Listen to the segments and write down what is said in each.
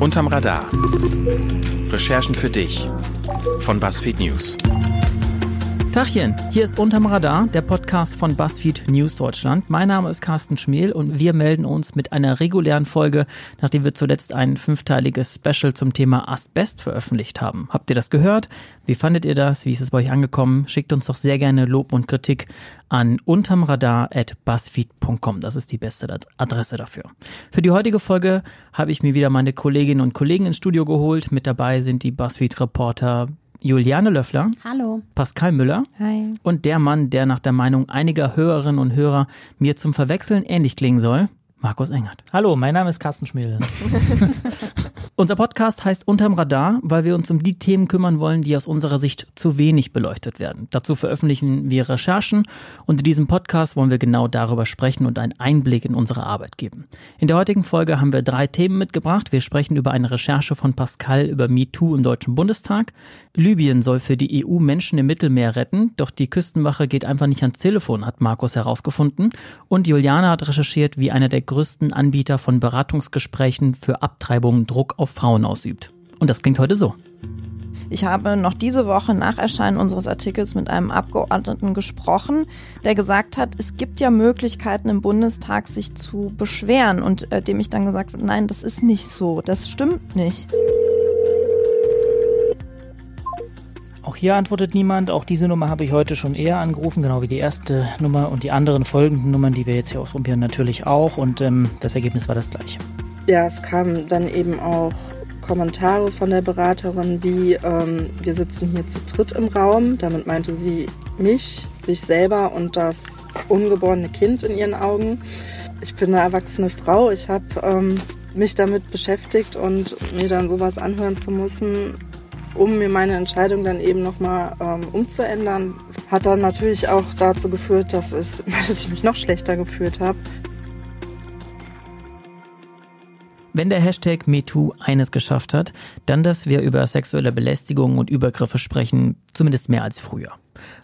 Unterm Radar. Recherchen für dich von BuzzFeed News. Tachchen, hier ist Unterm Radar, der Podcast von BuzzFeed News Deutschland. Mein Name ist Carsten Schmiel und wir melden uns mit einer regulären Folge, nachdem wir zuletzt ein fünfteiliges Special zum Thema Asbest veröffentlicht haben. Habt ihr das gehört? Wie fandet ihr das? Wie ist es bei euch angekommen? Schickt uns doch sehr gerne Lob und Kritik an untermradar.buzzfeed.com. Das ist die beste Adresse dafür. Für die heutige Folge habe ich mir wieder meine Kolleginnen und Kollegen ins Studio geholt. Mit dabei sind die BuzzFeed-Reporter Juliane Löffler. Hallo. Pascal Müller. Hi. Und der Mann, der nach der Meinung einiger Hörerinnen und Hörer mir zum Verwechseln ähnlich klingen soll, Markus Engert. Hallo, mein Name ist Carsten Schmiel. Unser Podcast heißt Unterm Radar, weil wir uns um die Themen kümmern wollen, die aus unserer Sicht zu wenig beleuchtet werden. Dazu veröffentlichen wir Recherchen und in diesem Podcast wollen wir genau darüber sprechen und einen Einblick in unsere Arbeit geben. In der heutigen Folge haben wir drei Themen mitgebracht. Wir sprechen über eine Recherche von Pascal über MeToo im Deutschen Bundestag. Libyen soll für die EU Menschen im Mittelmeer retten, doch die Küstenwache geht einfach nicht ans Telefon, hat Markus herausgefunden. Und Juliane hat recherchiert, wie einer der größten Anbieter von Beratungsgesprächen für Abtreibungen Druck auf Frauen ausübt. Und das klingt heute so. Ich habe noch diese Woche nach Erscheinen unseres Artikels mit einem Abgeordneten gesprochen, der gesagt hat, es gibt ja Möglichkeiten im Bundestag, sich zu beschweren und äh, dem ich dann gesagt habe, nein, das ist nicht so, das stimmt nicht. Auch hier antwortet niemand. Auch diese Nummer habe ich heute schon eher angerufen, genau wie die erste Nummer und die anderen folgenden Nummern, die wir jetzt hier ausprobieren, natürlich auch. Und ähm, das Ergebnis war das gleiche. Ja, es kamen dann eben auch Kommentare von der Beraterin wie, ähm, wir sitzen hier zu dritt im Raum. Damit meinte sie mich, sich selber und das ungeborene Kind in ihren Augen. Ich bin eine erwachsene Frau. Ich habe ähm, mich damit beschäftigt und mir dann sowas anhören zu müssen, um mir meine Entscheidung dann eben nochmal ähm, umzuändern, hat dann natürlich auch dazu geführt, dass, es, dass ich mich noch schlechter gefühlt habe. Wenn der Hashtag MeToo eines geschafft hat, dann, dass wir über sexuelle Belästigung und Übergriffe sprechen, zumindest mehr als früher.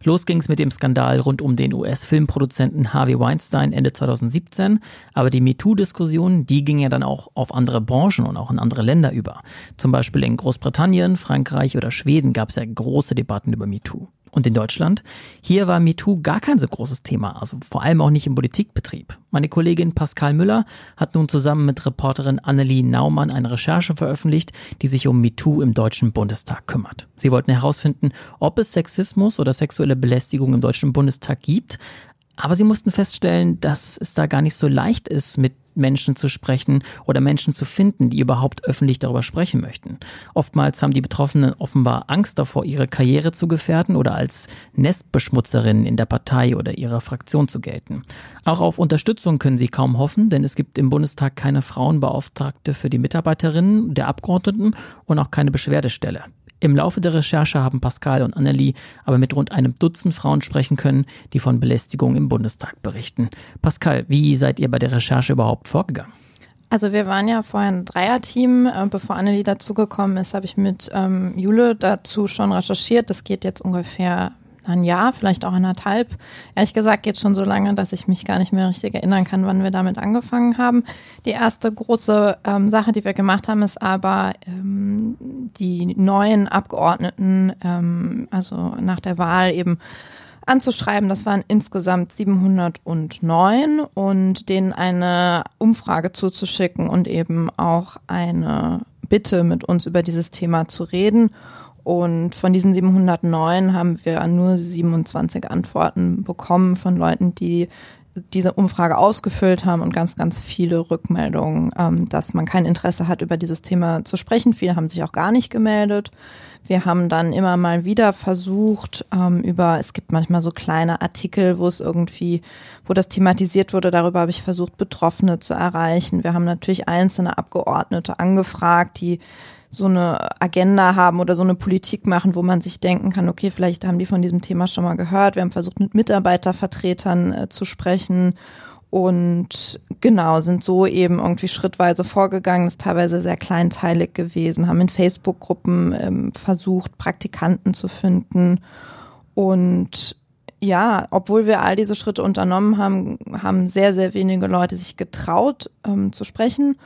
Los ging es mit dem Skandal rund um den US-Filmproduzenten Harvey Weinstein Ende 2017, aber die MeToo-Diskussion, die ging ja dann auch auf andere Branchen und auch in andere Länder über. Zum Beispiel in Großbritannien, Frankreich oder Schweden gab es ja große Debatten über MeToo. Und in Deutschland? Hier war MeToo gar kein so großes Thema, also vor allem auch nicht im Politikbetrieb. Meine Kollegin Pascal Müller hat nun zusammen mit Reporterin Annelie Naumann eine Recherche veröffentlicht, die sich um MeToo im Deutschen Bundestag kümmert. Sie wollten herausfinden, ob es Sexismus oder sexuelle Belästigung im Deutschen Bundestag gibt, aber sie mussten feststellen, dass es da gar nicht so leicht ist, mit Menschen zu sprechen oder Menschen zu finden, die überhaupt öffentlich darüber sprechen möchten. Oftmals haben die Betroffenen offenbar Angst davor, ihre Karriere zu gefährden oder als Nestbeschmutzerinnen in der Partei oder ihrer Fraktion zu gelten. Auch auf Unterstützung können sie kaum hoffen, denn es gibt im Bundestag keine Frauenbeauftragte für die Mitarbeiterinnen der Abgeordneten und auch keine Beschwerdestelle. Im Laufe der Recherche haben Pascal und Annelie aber mit rund einem Dutzend Frauen sprechen können, die von Belästigung im Bundestag berichten. Pascal, wie seid ihr bei der Recherche überhaupt vorgegangen? Also wir waren ja vorher ein Dreierteam. Äh, bevor Annelie dazugekommen ist, habe ich mit ähm, Jule dazu schon recherchiert. Das geht jetzt ungefähr ein Jahr, vielleicht auch anderthalb. Ehrlich gesagt geht schon so lange, dass ich mich gar nicht mehr richtig erinnern kann, wann wir damit angefangen haben. Die erste große ähm, Sache, die wir gemacht haben, ist aber ähm, die neuen Abgeordneten, ähm, also nach der Wahl eben anzuschreiben. Das waren insgesamt 709 und denen eine Umfrage zuzuschicken und eben auch eine Bitte mit uns über dieses Thema zu reden. Und von diesen 709 haben wir nur 27 Antworten bekommen von Leuten, die diese Umfrage ausgefüllt haben und ganz, ganz viele Rückmeldungen, ähm, dass man kein Interesse hat, über dieses Thema zu sprechen. Viele haben sich auch gar nicht gemeldet. Wir haben dann immer mal wieder versucht, ähm, über, es gibt manchmal so kleine Artikel, wo es irgendwie, wo das thematisiert wurde, darüber habe ich versucht, Betroffene zu erreichen. Wir haben natürlich einzelne Abgeordnete angefragt, die so eine Agenda haben oder so eine Politik machen, wo man sich denken kann, okay, vielleicht haben die von diesem Thema schon mal gehört. Wir haben versucht, mit Mitarbeitervertretern äh, zu sprechen und genau, sind so eben irgendwie schrittweise vorgegangen, ist teilweise sehr kleinteilig gewesen, haben in Facebook-Gruppen ähm, versucht, Praktikanten zu finden und ja, obwohl wir all diese Schritte unternommen haben, haben sehr, sehr wenige Leute sich getraut ähm, zu sprechen.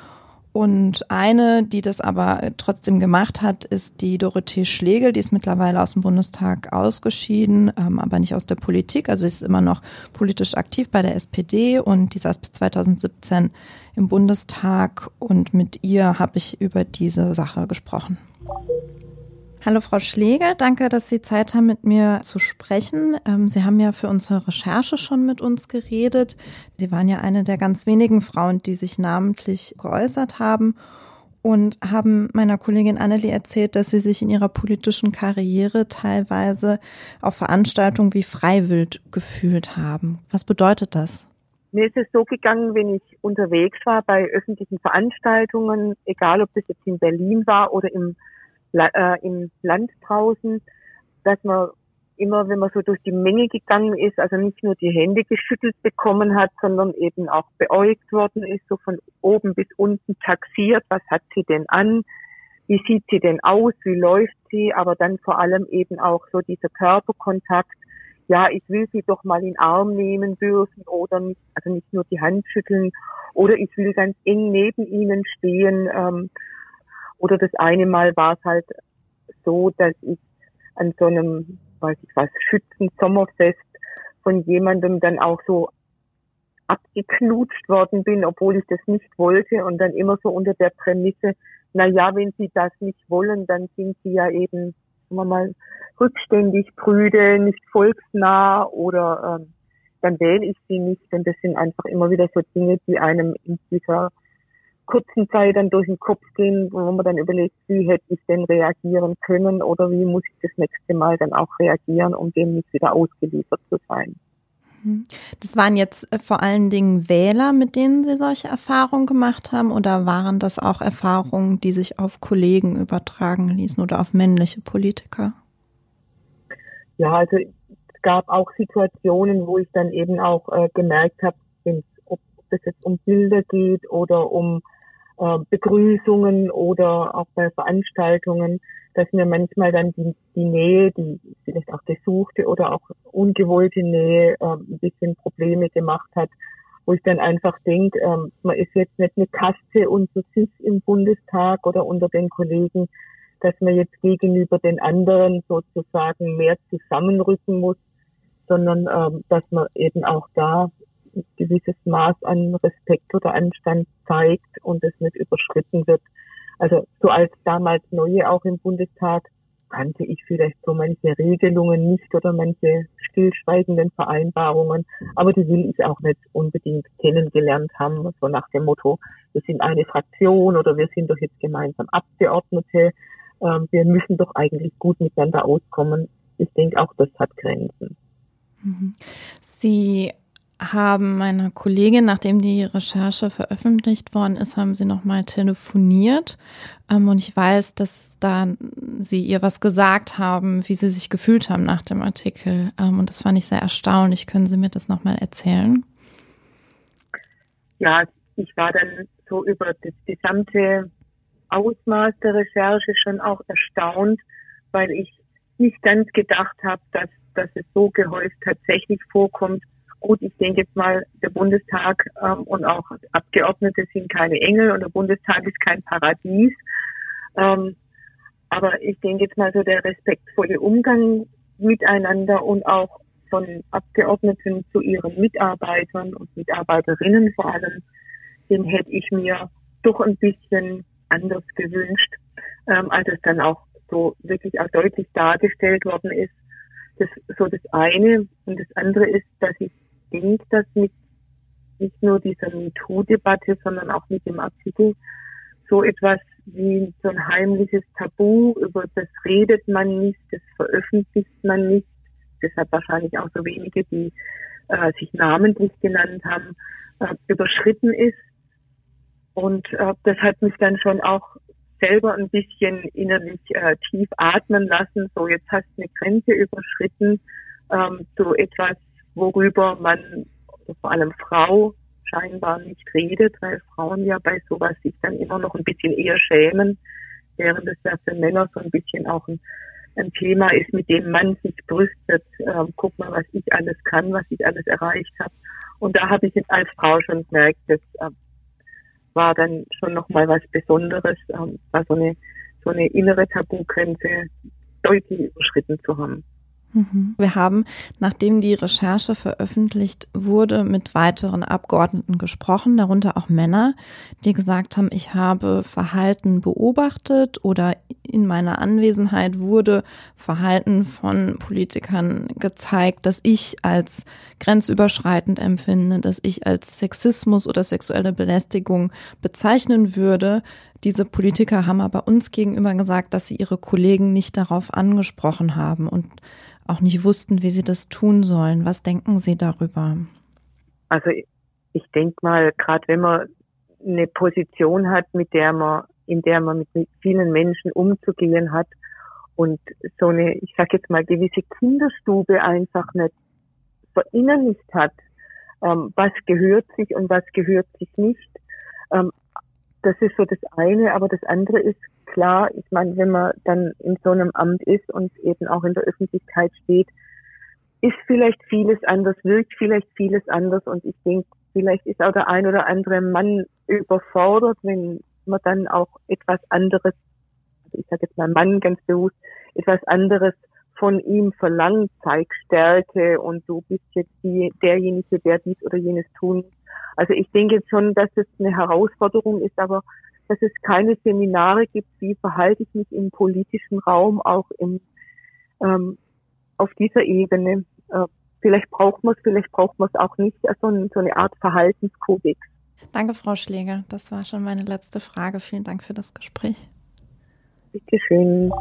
Und eine, die das aber trotzdem gemacht hat, ist die Dorothee Schlegel. Die ist mittlerweile aus dem Bundestag ausgeschieden, ähm, aber nicht aus der Politik. Also sie ist immer noch politisch aktiv bei der SPD und die saß bis 2017 im Bundestag. Und mit ihr habe ich über diese Sache gesprochen. Hallo Frau Schlegel, danke, dass Sie Zeit haben, mit mir zu sprechen. Ähm, Sie haben ja für unsere Recherche schon mit uns geredet. Sie waren ja eine der ganz wenigen Frauen, die sich namentlich geäußert haben und haben meiner Kollegin Annelie erzählt, dass Sie sich in Ihrer politischen Karriere teilweise auf Veranstaltungen wie Freiwild gefühlt haben. Was bedeutet das? Mir ist es so gegangen, wenn ich unterwegs war bei öffentlichen Veranstaltungen, egal ob das jetzt in Berlin war oder im äh, im Land draußen, dass man immer, wenn man so durch die Menge gegangen ist, also nicht nur die Hände geschüttelt bekommen hat, sondern eben auch beäugt worden ist, so von oben bis unten taxiert, was hat sie denn an, wie sieht sie denn aus, wie läuft sie, aber dann vor allem eben auch so dieser Körperkontakt, ja, ich will sie doch mal in den Arm nehmen dürfen oder nicht, also nicht nur die Hand schütteln oder ich will ganz eng neben ihnen stehen. Ähm, oder das eine Mal war es halt so, dass ich an so einem, weiß ich was, Schützen-Sommerfest von jemandem dann auch so abgeknutscht worden bin, obwohl ich das nicht wollte und dann immer so unter der Prämisse, na ja, wenn Sie das nicht wollen, dann sind Sie ja eben, sagen wir mal, rückständig, prüde, nicht volksnah oder ähm, dann wähle ich Sie nicht. Und das sind einfach immer wieder so Dinge, die einem in dieser kurzen Zeit dann durch den Kopf gehen, wo man dann überlegt, wie hätte ich denn reagieren können oder wie muss ich das nächste Mal dann auch reagieren, um dem nicht wieder ausgeliefert zu sein. Mhm. Das waren jetzt äh, vor allen Dingen Wähler, mit denen Sie solche Erfahrungen gemacht haben, oder waren das auch Erfahrungen, die sich auf Kollegen übertragen ließen oder auf männliche Politiker? Ja, also es gab auch Situationen, wo ich dann eben auch äh, gemerkt habe, ob es jetzt um Bilder geht oder um äh, Begrüßungen oder auch bei Veranstaltungen, dass mir manchmal dann die, die Nähe, die vielleicht auch gesuchte oder auch ungewollte Nähe äh, ein bisschen Probleme gemacht hat, wo ich dann einfach denke, ähm, man ist jetzt nicht eine Kaste unter sich im Bundestag oder unter den Kollegen, dass man jetzt gegenüber den anderen sozusagen mehr zusammenrücken muss, sondern ähm, dass man eben auch da gewisses Maß an Respekt oder Anstand zeigt und es nicht überschritten wird. Also so als damals Neue auch im Bundestag kannte ich vielleicht so manche Regelungen nicht oder manche stillschweigenden Vereinbarungen, aber die will ich auch nicht unbedingt kennengelernt haben, so nach dem Motto, wir sind eine Fraktion oder wir sind doch jetzt gemeinsam Abgeordnete, ähm, wir müssen doch eigentlich gut miteinander auskommen. Ich denke auch, das hat Grenzen. Mhm. Sie haben meiner Kollegin, nachdem die Recherche veröffentlicht worden ist, haben sie nochmal telefoniert. Ähm, und ich weiß, dass da sie ihr was gesagt haben, wie sie sich gefühlt haben nach dem Artikel. Ähm, und das fand ich sehr erstaunlich. Können Sie mir das nochmal erzählen? Ja, ich war dann so über das gesamte Ausmaß der Recherche schon auch erstaunt, weil ich nicht ganz gedacht habe, dass, dass es so gehäuft tatsächlich vorkommt gut, ich denke jetzt mal, der Bundestag ähm, und auch Abgeordnete sind keine Engel und der Bundestag ist kein Paradies. Ähm, aber ich denke jetzt mal so der respektvolle Umgang miteinander und auch von Abgeordneten zu ihren Mitarbeitern und Mitarbeiterinnen vor allem, den hätte ich mir doch ein bisschen anders gewünscht, ähm, als es dann auch so wirklich auch deutlich dargestellt worden ist. Das so das eine. Und das andere ist, dass ich denke, dass mit nicht nur dieser MeToo-Debatte, sondern auch mit dem Artikel so etwas wie so ein heimliches Tabu, über das redet man nicht, das veröffentlicht man nicht. Deshalb wahrscheinlich auch so wenige, die äh, sich namentlich genannt haben, äh, überschritten ist. Und äh, das hat mich dann schon auch selber ein bisschen innerlich äh, tief atmen lassen. So, jetzt hast du eine Grenze überschritten, ähm, so etwas worüber man, vor allem Frau, scheinbar nicht redet, weil Frauen ja bei sowas sich dann immer noch ein bisschen eher schämen, während es ja für Männer so ein bisschen auch ein ein Thema ist, mit dem man sich brüstet. Ähm, guck mal, was ich alles kann, was ich alles erreicht habe. Und da habe ich jetzt als Frau schon gemerkt, das äh, war dann schon nochmal was Besonderes, ähm, war so eine, so eine innere Tabugrenze deutlich überschritten zu haben. Mhm. Wir haben, nachdem die Recherche veröffentlicht wurde, mit weiteren Abgeordneten gesprochen, darunter auch Männer, die gesagt haben, ich habe Verhalten beobachtet oder in meiner Anwesenheit wurde Verhalten von Politikern gezeigt, dass ich als grenzüberschreitend empfinde, dass ich als Sexismus oder sexuelle Belästigung bezeichnen würde. Diese Politiker haben aber uns gegenüber gesagt, dass sie ihre Kollegen nicht darauf angesprochen haben und auch nicht wussten, wie sie das tun sollen. Was denken Sie darüber? Also ich denke mal, gerade wenn man eine Position hat, mit der man, in der man mit vielen Menschen umzugehen hat und so eine, ich sag jetzt mal, gewisse Kinderstube einfach nicht verinnerlicht hat, ähm, was gehört sich und was gehört sich nicht. Ähm, das ist so das eine, aber das andere ist klar, ich meine, wenn man dann in so einem Amt ist und eben auch in der Öffentlichkeit steht, ist vielleicht vieles anders, wirkt vielleicht vieles anders und ich denke, vielleicht ist auch der ein oder andere Mann überfordert, wenn man dann auch etwas anderes, also ich sage jetzt mal Mann ganz bewusst, etwas anderes von ihm verlangt, zeig Stärke und du bist jetzt die, derjenige, der dies oder jenes tun. Also ich denke schon, dass es eine Herausforderung ist, aber dass es keine Seminare gibt, wie verhalte ich mich im politischen Raum, auch im, ähm, auf dieser Ebene. Äh, vielleicht braucht man es, vielleicht braucht man es auch nicht, also so eine Art Verhaltenskodex. Danke, Frau Schläger. Das war schon meine letzte Frage. Vielen Dank für das Gespräch. Bitte schön.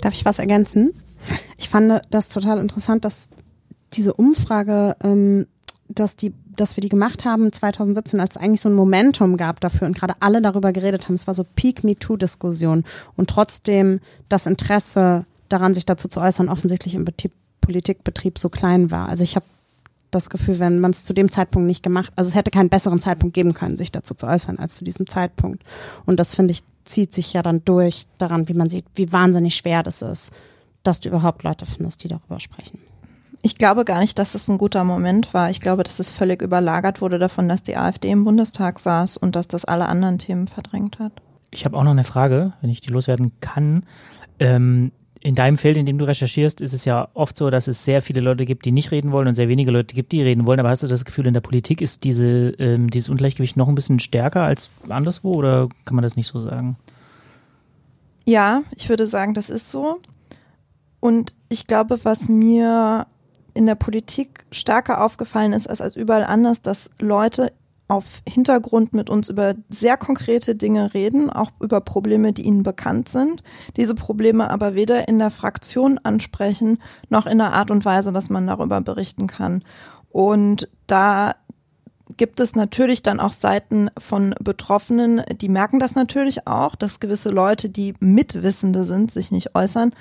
Darf ich was ergänzen? Ich fand das total interessant, dass diese Umfrage, ähm, dass die dass wir die gemacht haben 2017, als es eigentlich so ein Momentum gab dafür und gerade alle darüber geredet haben. Es war so Peak MeToo-Diskussion und trotzdem das Interesse daran, sich dazu zu äußern, offensichtlich im Betrieb, Politikbetrieb so klein war. Also ich habe das Gefühl, wenn man es zu dem Zeitpunkt nicht gemacht, also es hätte keinen besseren Zeitpunkt geben können, sich dazu zu äußern, als zu diesem Zeitpunkt. Und das finde ich zieht sich ja dann durch daran, wie man sieht, wie wahnsinnig schwer das ist, dass du überhaupt Leute findest, die darüber sprechen. Ich glaube gar nicht, dass es ein guter Moment war. Ich glaube, dass es völlig überlagert wurde davon, dass die AfD im Bundestag saß und dass das alle anderen Themen verdrängt hat. Ich habe auch noch eine Frage, wenn ich die loswerden kann. Ähm, in deinem Feld, in dem du recherchierst, ist es ja oft so, dass es sehr viele Leute gibt, die nicht reden wollen und sehr wenige Leute gibt, die reden wollen. Aber hast du das Gefühl, in der Politik ist diese, ähm, dieses Ungleichgewicht noch ein bisschen stärker als anderswo oder kann man das nicht so sagen? Ja, ich würde sagen, das ist so. Und ich glaube, was mir in der Politik stärker aufgefallen ist als, als überall anders, dass Leute auf Hintergrund mit uns über sehr konkrete Dinge reden, auch über Probleme, die ihnen bekannt sind, diese Probleme aber weder in der Fraktion ansprechen, noch in der Art und Weise, dass man darüber berichten kann. Und da gibt es natürlich dann auch Seiten von Betroffenen, die merken das natürlich auch, dass gewisse Leute, die Mitwissende sind, sich nicht äußern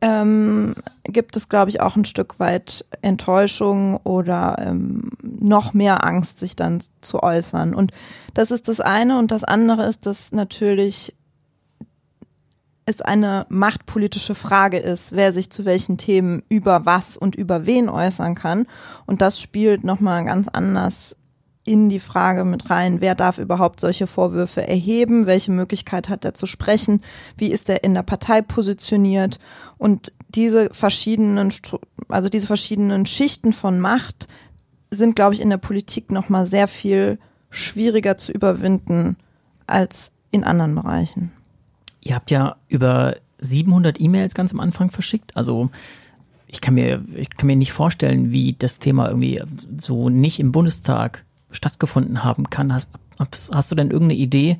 ähm, gibt es, glaube ich, auch ein Stück weit Enttäuschung oder ähm, noch mehr Angst, sich dann zu äußern. Und das ist das eine. Und das andere ist, dass natürlich es eine machtpolitische Frage ist, wer sich zu welchen Themen über was und über wen äußern kann. Und das spielt nochmal ganz anders in die Frage mit rein, wer darf überhaupt solche Vorwürfe erheben, welche Möglichkeit hat er zu sprechen, wie ist er in der Partei positioniert und diese verschiedenen, also diese verschiedenen Schichten von Macht sind, glaube ich, in der Politik nochmal sehr viel schwieriger zu überwinden als in anderen Bereichen. Ihr habt ja über 700 E-Mails ganz am Anfang verschickt, also ich kann mir, ich kann mir nicht vorstellen, wie das Thema irgendwie so nicht im Bundestag stattgefunden haben kann. Hast, hast du denn irgendeine Idee,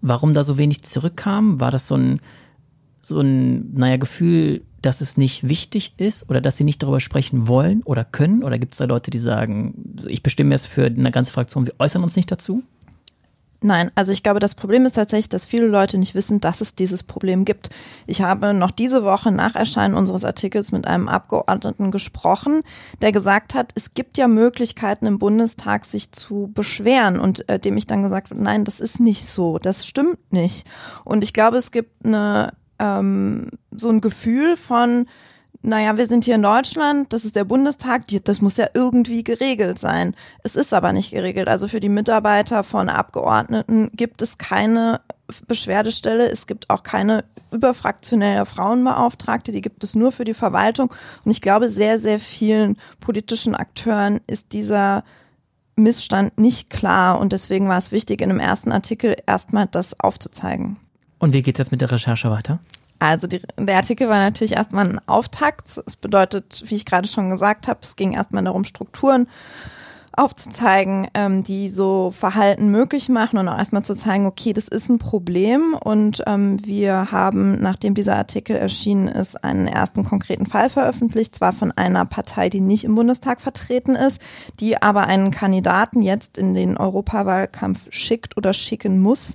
warum da so wenig zurückkam? War das so ein, so ein, naja, Gefühl, dass es nicht wichtig ist oder dass sie nicht darüber sprechen wollen oder können? Oder gibt es da Leute, die sagen, ich bestimme es für eine ganze Fraktion, wir äußern uns nicht dazu? Nein, also ich glaube, das Problem ist tatsächlich, dass viele Leute nicht wissen, dass es dieses Problem gibt. Ich habe noch diese Woche nach Erscheinen unseres Artikels mit einem Abgeordneten gesprochen, der gesagt hat, es gibt ja Möglichkeiten im Bundestag, sich zu beschweren und äh, dem ich dann gesagt habe, nein, das ist nicht so, das stimmt nicht. Und ich glaube, es gibt eine ähm, so ein Gefühl von, naja, wir sind hier in Deutschland, das ist der Bundestag, das muss ja irgendwie geregelt sein. Es ist aber nicht geregelt. Also für die Mitarbeiter von Abgeordneten gibt es keine Beschwerdestelle, es gibt auch keine überfraktionelle Frauenbeauftragte, die gibt es nur für die Verwaltung. Und ich glaube, sehr, sehr vielen politischen Akteuren ist dieser Missstand nicht klar und deswegen war es wichtig, in dem ersten Artikel erstmal das aufzuzeigen. Und wie geht es jetzt mit der Recherche weiter? Also die, der Artikel war natürlich erstmal ein Auftakt. Das bedeutet, wie ich gerade schon gesagt habe, es ging erstmal darum, Strukturen aufzuzeigen, ähm, die so Verhalten möglich machen und auch erstmal zu zeigen, okay, das ist ein Problem und ähm, wir haben, nachdem dieser Artikel erschienen ist, einen ersten konkreten Fall veröffentlicht, zwar von einer Partei, die nicht im Bundestag vertreten ist, die aber einen Kandidaten jetzt in den Europawahlkampf schickt oder schicken muss,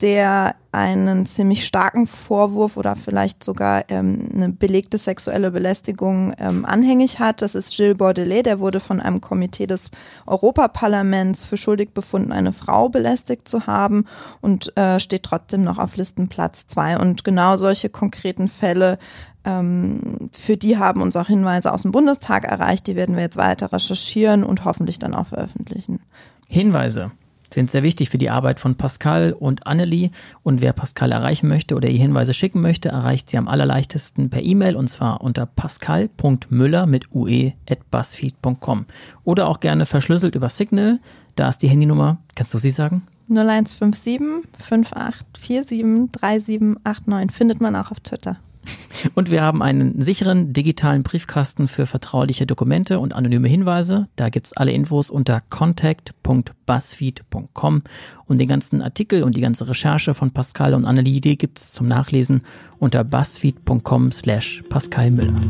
der einen ziemlich starken Vorwurf oder vielleicht sogar ähm, eine belegte sexuelle Belästigung ähm, anhängig hat. Das ist Gilles Bordelais, der wurde von einem Komitee des Europaparlaments für schuldig befunden, eine Frau belästigt zu haben und äh, steht trotzdem noch auf Listenplatz zwei. Und genau solche konkreten Fälle ähm, für die haben uns auch Hinweise aus dem Bundestag erreicht. Die werden wir jetzt weiter recherchieren und hoffentlich dann auch veröffentlichen. Hinweise sind sehr wichtig für die Arbeit von Pascal und Annelie. Und wer Pascal erreichen möchte oder ihr Hinweise schicken möchte, erreicht sie am allerleichtesten per E-Mail und zwar unter pascal.müller mit ue.buzzfeed.com. Oder auch gerne verschlüsselt über Signal. Da ist die Handynummer. Kannst du sie sagen? 0157 5847 3789 findet man auch auf Twitter. Und wir haben einen sicheren digitalen Briefkasten für vertrauliche Dokumente und anonyme Hinweise. Da gibt es alle Infos unter contact.buzzfeed.com. Und den ganzen Artikel und die ganze Recherche von Pascal und Annelie, gibt es zum Nachlesen unter buzzfeed.com slash Pascal Müller.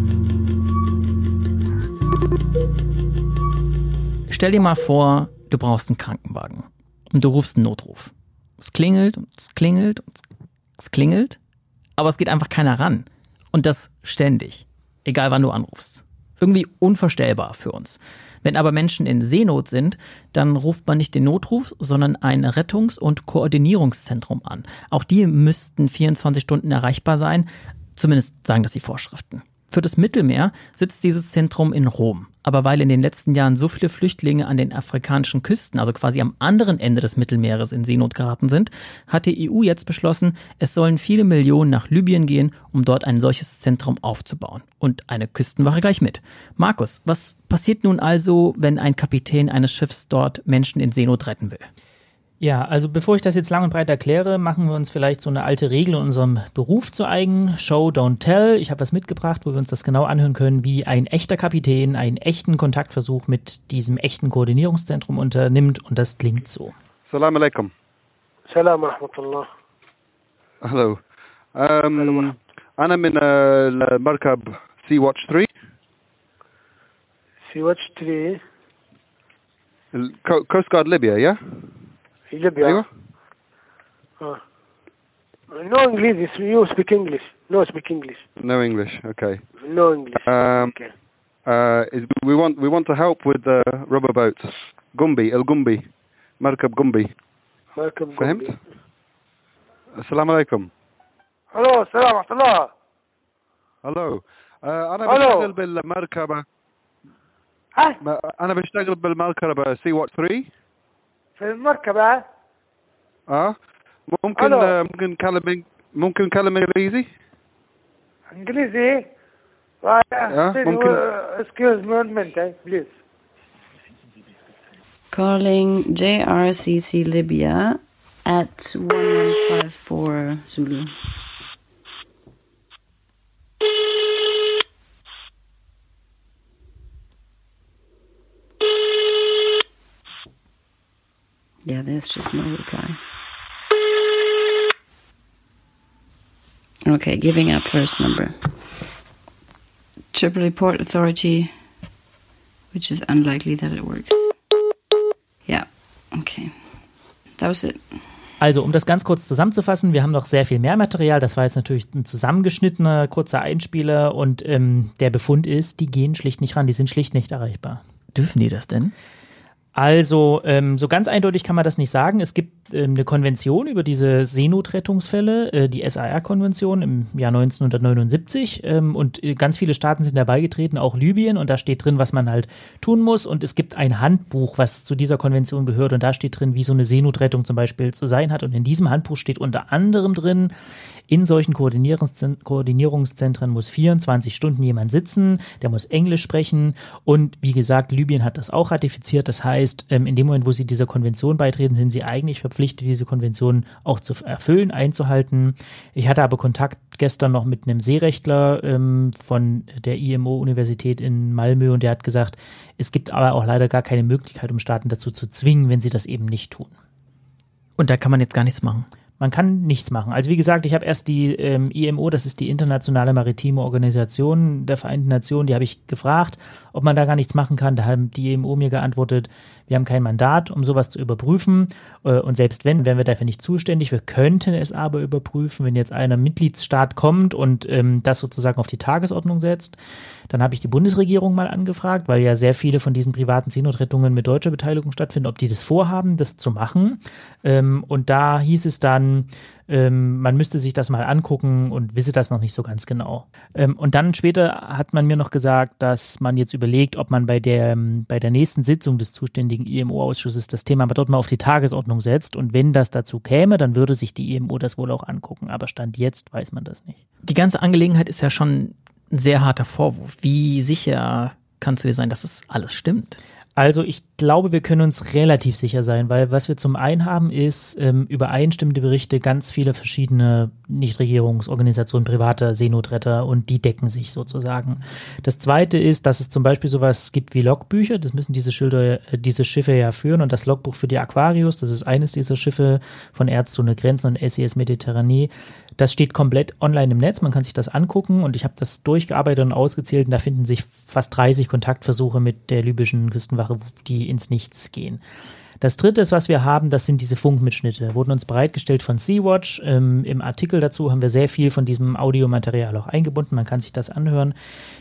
Stell dir mal vor, du brauchst einen Krankenwagen und du rufst einen Notruf. Es klingelt und es klingelt und es klingelt aber es geht einfach keiner ran. Und das ständig. Egal wann du anrufst. Irgendwie unvorstellbar für uns. Wenn aber Menschen in Seenot sind, dann ruft man nicht den Notruf, sondern ein Rettungs- und Koordinierungszentrum an. Auch die müssten 24 Stunden erreichbar sein. Zumindest sagen das die Vorschriften. Für das Mittelmeer sitzt dieses Zentrum in Rom. Aber weil in den letzten Jahren so viele Flüchtlinge an den afrikanischen Küsten, also quasi am anderen Ende des Mittelmeeres in Seenot geraten sind, hat die EU jetzt beschlossen, es sollen viele Millionen nach Libyen gehen, um dort ein solches Zentrum aufzubauen. Und eine Küstenwache gleich mit. Markus, was passiert nun also, wenn ein Kapitän eines Schiffs dort Menschen in Seenot retten will? Ja, also bevor ich das jetzt lang und breit erkläre, machen wir uns vielleicht so eine alte Regel in unserem Beruf zu eigen. Show, don't tell. Ich habe was mitgebracht, wo wir uns das genau anhören können, wie ein echter Kapitän einen echten Kontaktversuch mit diesem echten Koordinierungszentrum unternimmt. Und das klingt so. Salam alaikum. Salam rahmatullah. Hello. Um, أنا من المركب Sea Watch 3 Sea Watch 3 Coast Guard Libya, yeah? Libya. أيوة. Ah. No English. You speak English. No speak English. No English. Okay. No English. Um, okay. uh, is, we want we want to help with the rubber boats. Gumbi, El Gumbi, مركب Gumbi. مركب فهمت؟ قنبي. السلام عليكم. الو السلام ورحمة الله. هلو. آه انا ألو. بشتغل بالمركبة ها ما- انا بشتغل بالمركبة سي وات 3 في المركبة اه ممكن ألو. آه ممكن نكلم ممكن نكلم انجليزي؟ انجليزي. ممكن. Excuse me one minute, please. Calling JRCC Libya at 1154 Zulu. Yeah, there's just no reply. Okay, giving up first number. Tripoli Port Authority, which is unlikely that it works. Yeah, okay. That was it. Also, um das ganz kurz zusammenzufassen, wir haben noch sehr viel mehr Material. Das war jetzt natürlich ein zusammengeschnittener, kurzer Einspieler und ähm, der Befund ist, die gehen schlicht nicht ran, die sind schlicht nicht erreichbar. Dürfen die das denn? Also, ähm, so ganz eindeutig kann man das nicht sagen. Es gibt ähm, eine Konvention über diese Seenotrettungsfälle, äh, die SAR-Konvention im Jahr 1979. Ähm, und äh, ganz viele Staaten sind dabei getreten, auch Libyen. Und da steht drin, was man halt tun muss. Und es gibt ein Handbuch, was zu dieser Konvention gehört. Und da steht drin, wie so eine Seenotrettung zum Beispiel zu sein hat. Und in diesem Handbuch steht unter anderem drin, in solchen Koordinierungszentren muss 24 Stunden jemand sitzen, der muss Englisch sprechen. Und wie gesagt, Libyen hat das auch ratifiziert. Das heißt, ähm, in dem Moment, wo sie dieser Konvention beitreten, sind sie eigentlich verpflichtet, diese Konvention auch zu erfüllen, einzuhalten. Ich hatte aber Kontakt gestern noch mit einem Seerechtler ähm, von der IMO-Universität in Malmö und der hat gesagt, es gibt aber auch leider gar keine Möglichkeit, um Staaten dazu zu zwingen, wenn sie das eben nicht tun. Und da kann man jetzt gar nichts machen. Man kann nichts machen. Also wie gesagt, ich habe erst die ähm, IMO, das ist die Internationale Maritime Organisation der Vereinten Nationen, die habe ich gefragt, ob man da gar nichts machen kann. Da haben die IMO mir geantwortet, wir haben kein Mandat, um sowas zu überprüfen. Äh, und selbst wenn, wären wir dafür nicht zuständig. Wir könnten es aber überprüfen, wenn jetzt einer Mitgliedsstaat kommt und ähm, das sozusagen auf die Tagesordnung setzt. Dann habe ich die Bundesregierung mal angefragt, weil ja sehr viele von diesen privaten Seenotrettungen mit deutscher Beteiligung stattfinden, ob die das vorhaben, das zu machen. Ähm, und da hieß es dann, ähm, man müsste sich das mal angucken und wisse das noch nicht so ganz genau. Ähm, und dann später hat man mir noch gesagt, dass man jetzt überlegt, ob man bei der, ähm, bei der nächsten Sitzung des zuständigen IMO-Ausschusses das Thema aber dort mal auf die Tagesordnung setzt. Und wenn das dazu käme, dann würde sich die IMO das wohl auch angucken. Aber Stand jetzt weiß man das nicht. Die ganze Angelegenheit ist ja schon ein sehr harter Vorwurf. Wie sicher kannst du dir sein, dass es alles stimmt? Also ich glaube, wir können uns relativ sicher sein, weil was wir zum einen haben, ist ähm, übereinstimmende Berichte ganz viele verschiedene Nichtregierungsorganisationen, private Seenotretter und die decken sich sozusagen. Das zweite ist, dass es zum Beispiel sowas gibt wie Logbücher, das müssen diese Schilder, äh, diese Schiffe ja führen und das Logbuch für die Aquarius, das ist eines dieser Schiffe von Ärzte ohne Grenzen und SES Mediterranee, das steht komplett online im Netz, man kann sich das angucken und ich habe das durchgearbeitet und ausgezählt und da finden sich fast 30 Kontaktversuche mit der libyschen Küstenwache, die ins Nichts gehen. Das dritte ist, was wir haben, das sind diese Funkmitschnitte. Wurden uns bereitgestellt von Sea-Watch. Ähm, Im Artikel dazu haben wir sehr viel von diesem Audiomaterial auch eingebunden. Man kann sich das anhören.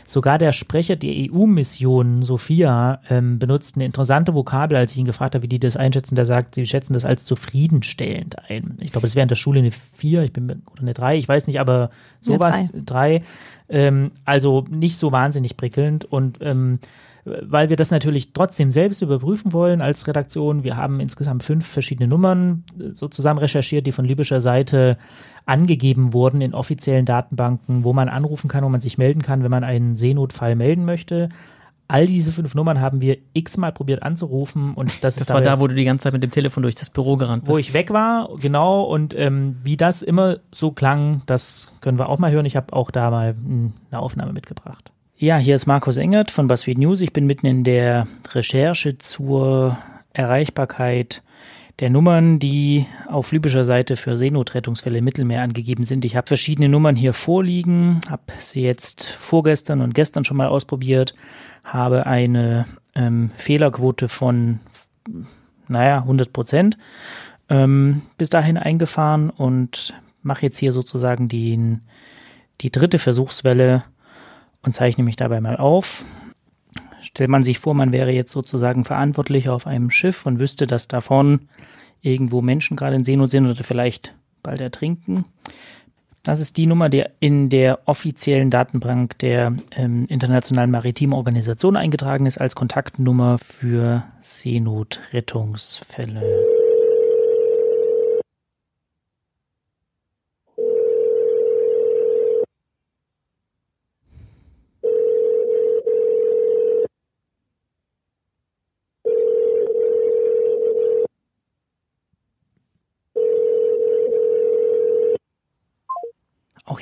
Sogar der Sprecher der EU-Mission, Sophia, ähm, benutzt eine interessante Vokabel, als ich ihn gefragt habe, wie die das einschätzen. Der sagt, sie schätzen das als zufriedenstellend ein. Ich glaube, es wäre in der Schule eine 4, ich bin oder eine 3, ich weiß nicht, aber sowas, 3. Ähm, also nicht so wahnsinnig prickelnd und ähm, weil wir das natürlich trotzdem selbst überprüfen wollen als Redaktion. Wir haben insgesamt fünf verschiedene Nummern äh, so zusammen recherchiert, die von libyscher Seite angegeben wurden in offiziellen Datenbanken, wo man anrufen kann, wo man sich melden kann, wenn man einen Seenotfall melden möchte. All diese fünf Nummern haben wir x-mal probiert anzurufen und das, das ist war da, wo du die ganze Zeit mit dem Telefon durch das Büro gerannt bist. Wo ich weg war, genau. Und ähm, wie das immer so klang, das können wir auch mal hören. Ich habe auch da mal eine Aufnahme mitgebracht. Ja, hier ist Markus Engert von BuzzFeed News. Ich bin mitten in der Recherche zur Erreichbarkeit der Nummern, die auf libyscher Seite für Seenotrettungsfälle im Mittelmeer angegeben sind. Ich habe verschiedene Nummern hier vorliegen, habe sie jetzt vorgestern und gestern schon mal ausprobiert, habe eine ähm, Fehlerquote von, naja, 100 Prozent ähm, bis dahin eingefahren und mache jetzt hier sozusagen die, die dritte Versuchswelle und zeichne mich dabei mal auf. Stellt man sich vor, man wäre jetzt sozusagen verantwortlich auf einem Schiff und wüsste, dass davon irgendwo Menschen gerade in Seenot sind oder vielleicht bald ertrinken. Das ist die Nummer, die in der offiziellen Datenbank der ähm, Internationalen Maritimen Organisation eingetragen ist als Kontaktnummer für Seenotrettungsfälle.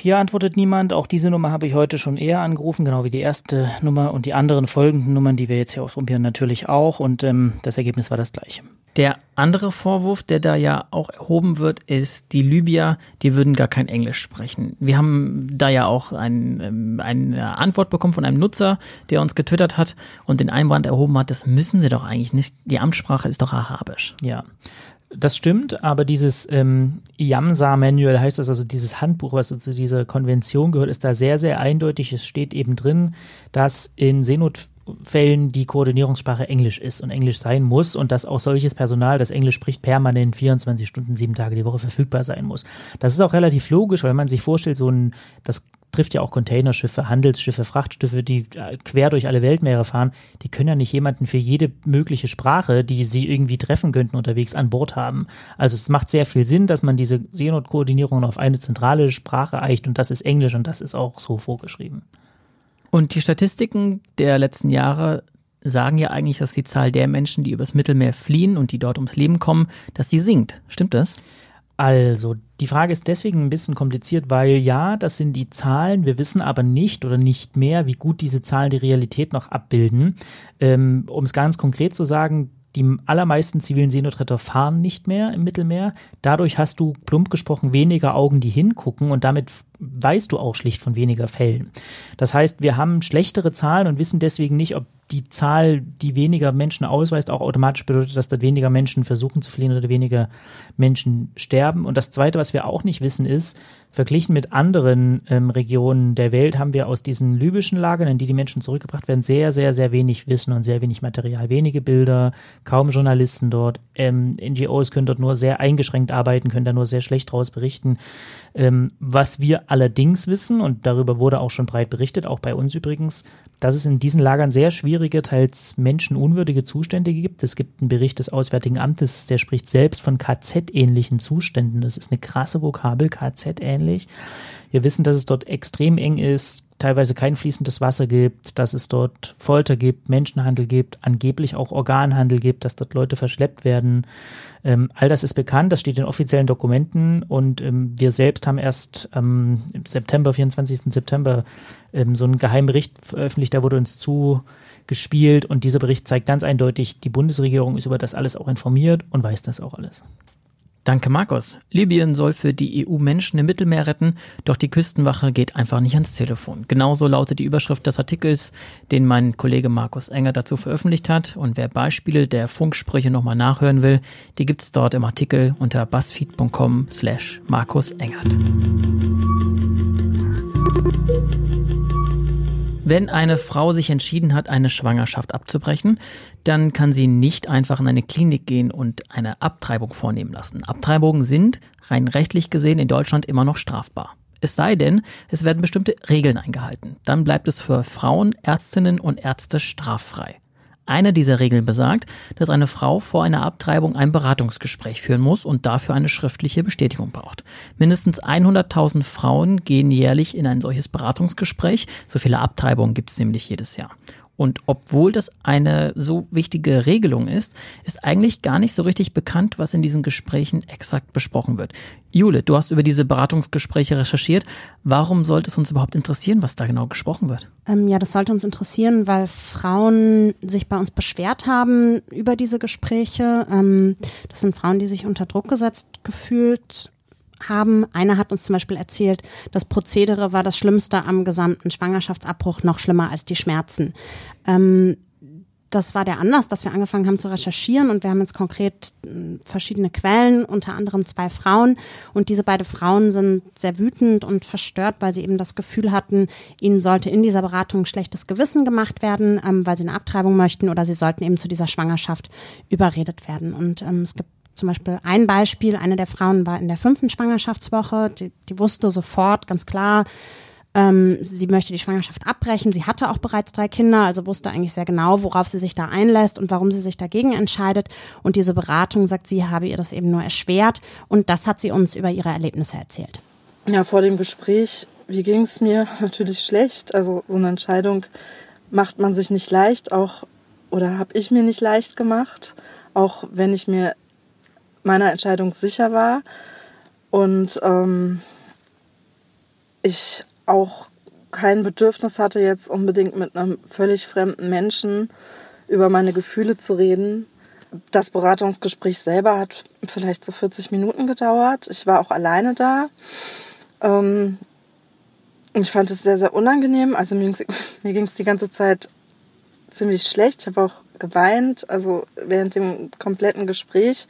Hier antwortet niemand. Auch diese Nummer habe ich heute schon eher angerufen, genau wie die erste Nummer und die anderen folgenden Nummern, die wir jetzt hier ausprobieren, natürlich auch. Und ähm, das Ergebnis war das gleiche. Der andere Vorwurf, der da ja auch erhoben wird, ist, die Libyer, die würden gar kein Englisch sprechen. Wir haben da ja auch ein, ähm, eine Antwort bekommen von einem Nutzer, der uns getwittert hat und den Einwand erhoben hat, das müssen sie doch eigentlich nicht. Die Amtssprache ist doch Arabisch. Ja. Das stimmt, aber dieses ähm, IAMSA-Manual heißt das, also dieses Handbuch, was zu dieser Konvention gehört, ist da sehr, sehr eindeutig. Es steht eben drin, dass in Seenot Fällen die Koordinierungssprache Englisch ist und Englisch sein muss und dass auch solches Personal, das Englisch spricht, permanent 24 Stunden, sieben Tage die Woche verfügbar sein muss. Das ist auch relativ logisch, weil man sich vorstellt, so ein, das trifft ja auch Containerschiffe, Handelsschiffe, Frachtschiffe, die äh, quer durch alle Weltmeere fahren, die können ja nicht jemanden für jede mögliche Sprache, die sie irgendwie treffen könnten, unterwegs an Bord haben. Also es macht sehr viel Sinn, dass man diese Seenotkoordinierung auf eine zentrale Sprache eicht und das ist Englisch und das ist auch so vorgeschrieben. Und die Statistiken der letzten Jahre sagen ja eigentlich, dass die Zahl der Menschen, die übers Mittelmeer fliehen und die dort ums Leben kommen, dass die sinkt. Stimmt das? Also, die Frage ist deswegen ein bisschen kompliziert, weil ja, das sind die Zahlen, wir wissen aber nicht oder nicht mehr, wie gut diese Zahlen die Realität noch abbilden. Ähm, um es ganz konkret zu sagen, die allermeisten zivilen Seenotretter fahren nicht mehr im Mittelmeer. Dadurch hast du plump gesprochen weniger Augen, die hingucken und damit weißt du auch schlicht von weniger Fällen. Das heißt, wir haben schlechtere Zahlen und wissen deswegen nicht, ob die Zahl, die weniger Menschen ausweist, auch automatisch bedeutet, dass da weniger Menschen versuchen zu fliehen oder weniger Menschen sterben. Und das Zweite, was wir auch nicht wissen, ist, verglichen mit anderen ähm, Regionen der Welt haben wir aus diesen libyschen Lagern, in die die Menschen zurückgebracht werden, sehr, sehr, sehr wenig Wissen und sehr wenig Material. Wenige Bilder, kaum Journalisten dort. Ähm, NGOs können dort nur sehr eingeschränkt arbeiten, können da nur sehr schlecht draus berichten. Ähm, was wir allerdings wissen, und darüber wurde auch schon breit berichtet, auch bei uns übrigens, dass es in diesen Lagern sehr schwierige, teils menschenunwürdige Zustände gibt. Es gibt einen Bericht des Auswärtigen Amtes, der spricht selbst von KZ-ähnlichen Zuständen. Das ist eine krasse Vokabel, KZ-ähnlich. Wir wissen, dass es dort extrem eng ist, teilweise kein fließendes Wasser gibt, dass es dort Folter gibt, Menschenhandel gibt, angeblich auch Organhandel gibt, dass dort Leute verschleppt werden. Ähm, all das ist bekannt, das steht in offiziellen Dokumenten und ähm, wir selbst haben erst ähm, im September, 24. September, so einen geheimen Bericht veröffentlicht, der wurde uns zugespielt und dieser Bericht zeigt ganz eindeutig, die Bundesregierung ist über das alles auch informiert und weiß das auch alles. Danke, Markus. Libyen soll für die EU Menschen im Mittelmeer retten, doch die Küstenwache geht einfach nicht ans Telefon. Genauso lautet die Überschrift des Artikels, den mein Kollege Markus Enger dazu veröffentlicht hat. Und wer Beispiele der Funksprüche nochmal nachhören will, die gibt's dort im Artikel unter buzzfeed.com slash Markus Engert. Wenn eine Frau sich entschieden hat, eine Schwangerschaft abzubrechen, dann kann sie nicht einfach in eine Klinik gehen und eine Abtreibung vornehmen lassen. Abtreibungen sind rein rechtlich gesehen in Deutschland immer noch strafbar. Es sei denn, es werden bestimmte Regeln eingehalten. Dann bleibt es für Frauen, Ärztinnen und Ärzte straffrei. Eine dieser Regeln besagt, dass eine Frau vor einer Abtreibung ein Beratungsgespräch führen muss und dafür eine schriftliche Bestätigung braucht. Mindestens 100.000 Frauen gehen jährlich in ein solches Beratungsgespräch. So viele Abtreibungen gibt es nämlich jedes Jahr. Und obwohl das eine so wichtige Regelung ist, ist eigentlich gar nicht so richtig bekannt, was in diesen Gesprächen exakt besprochen wird. Jule, du hast über diese Beratungsgespräche recherchiert. Warum sollte es uns überhaupt interessieren, was da genau gesprochen wird? Ähm, ja, das sollte uns interessieren, weil Frauen sich bei uns beschwert haben über diese Gespräche. Ähm, das sind Frauen, die sich unter Druck gesetzt gefühlt haben. Eine hat uns zum Beispiel erzählt, das Prozedere war das Schlimmste am gesamten Schwangerschaftsabbruch, noch schlimmer als die Schmerzen. Ähm, das war der Anlass, dass wir angefangen haben zu recherchieren und wir haben jetzt konkret hm, verschiedene Quellen, unter anderem zwei Frauen und diese beiden Frauen sind sehr wütend und verstört, weil sie eben das Gefühl hatten, ihnen sollte in dieser Beratung schlechtes Gewissen gemacht werden, ähm, weil sie eine Abtreibung möchten oder sie sollten eben zu dieser Schwangerschaft überredet werden. Und ähm, es gibt zum Beispiel ein Beispiel, eine der Frauen war in der fünften Schwangerschaftswoche, die, die wusste sofort ganz klar, ähm, sie möchte die Schwangerschaft abbrechen. Sie hatte auch bereits drei Kinder, also wusste eigentlich sehr genau, worauf sie sich da einlässt und warum sie sich dagegen entscheidet. Und diese Beratung, sagt sie, habe ihr das eben nur erschwert. Und das hat sie uns über ihre Erlebnisse erzählt. Ja, vor dem Gespräch, wie ging es mir? Natürlich schlecht. Also so eine Entscheidung macht man sich nicht leicht, auch oder habe ich mir nicht leicht gemacht, auch wenn ich mir meiner Entscheidung sicher war und ähm, ich auch kein Bedürfnis hatte, jetzt unbedingt mit einem völlig fremden Menschen über meine Gefühle zu reden. Das Beratungsgespräch selber hat vielleicht so 40 Minuten gedauert. Ich war auch alleine da. Ähm, ich fand es sehr, sehr unangenehm. Also mir, ging es die ganze Zeit ziemlich schlecht. Ich habe auch geweint, also während dem kompletten Gespräch.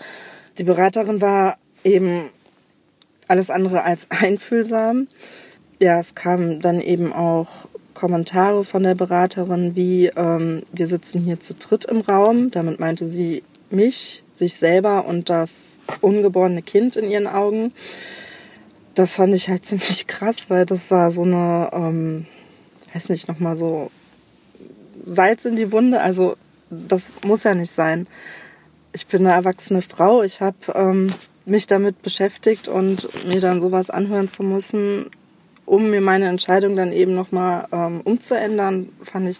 Die Beraterin war eben alles andere als einfühlsam. Ja, es kamen dann eben auch Kommentare von der Beraterin wie, ähm, wir sitzen hier zu dritt im Raum. Damit meinte sie mich, sich selber und das ungeborene Kind in ihren Augen. Das fand ich halt ziemlich krass, weil das war so eine, ähm, weiß nicht, nochmal so Salz in die Wunde. Also das muss ja nicht sein. Ich bin eine erwachsene Frau. Ich habe ähm, mich damit beschäftigt und mir dann sowas anhören zu müssen, um mir meine Entscheidung dann eben nochmal ähm, umzuändern, fand ich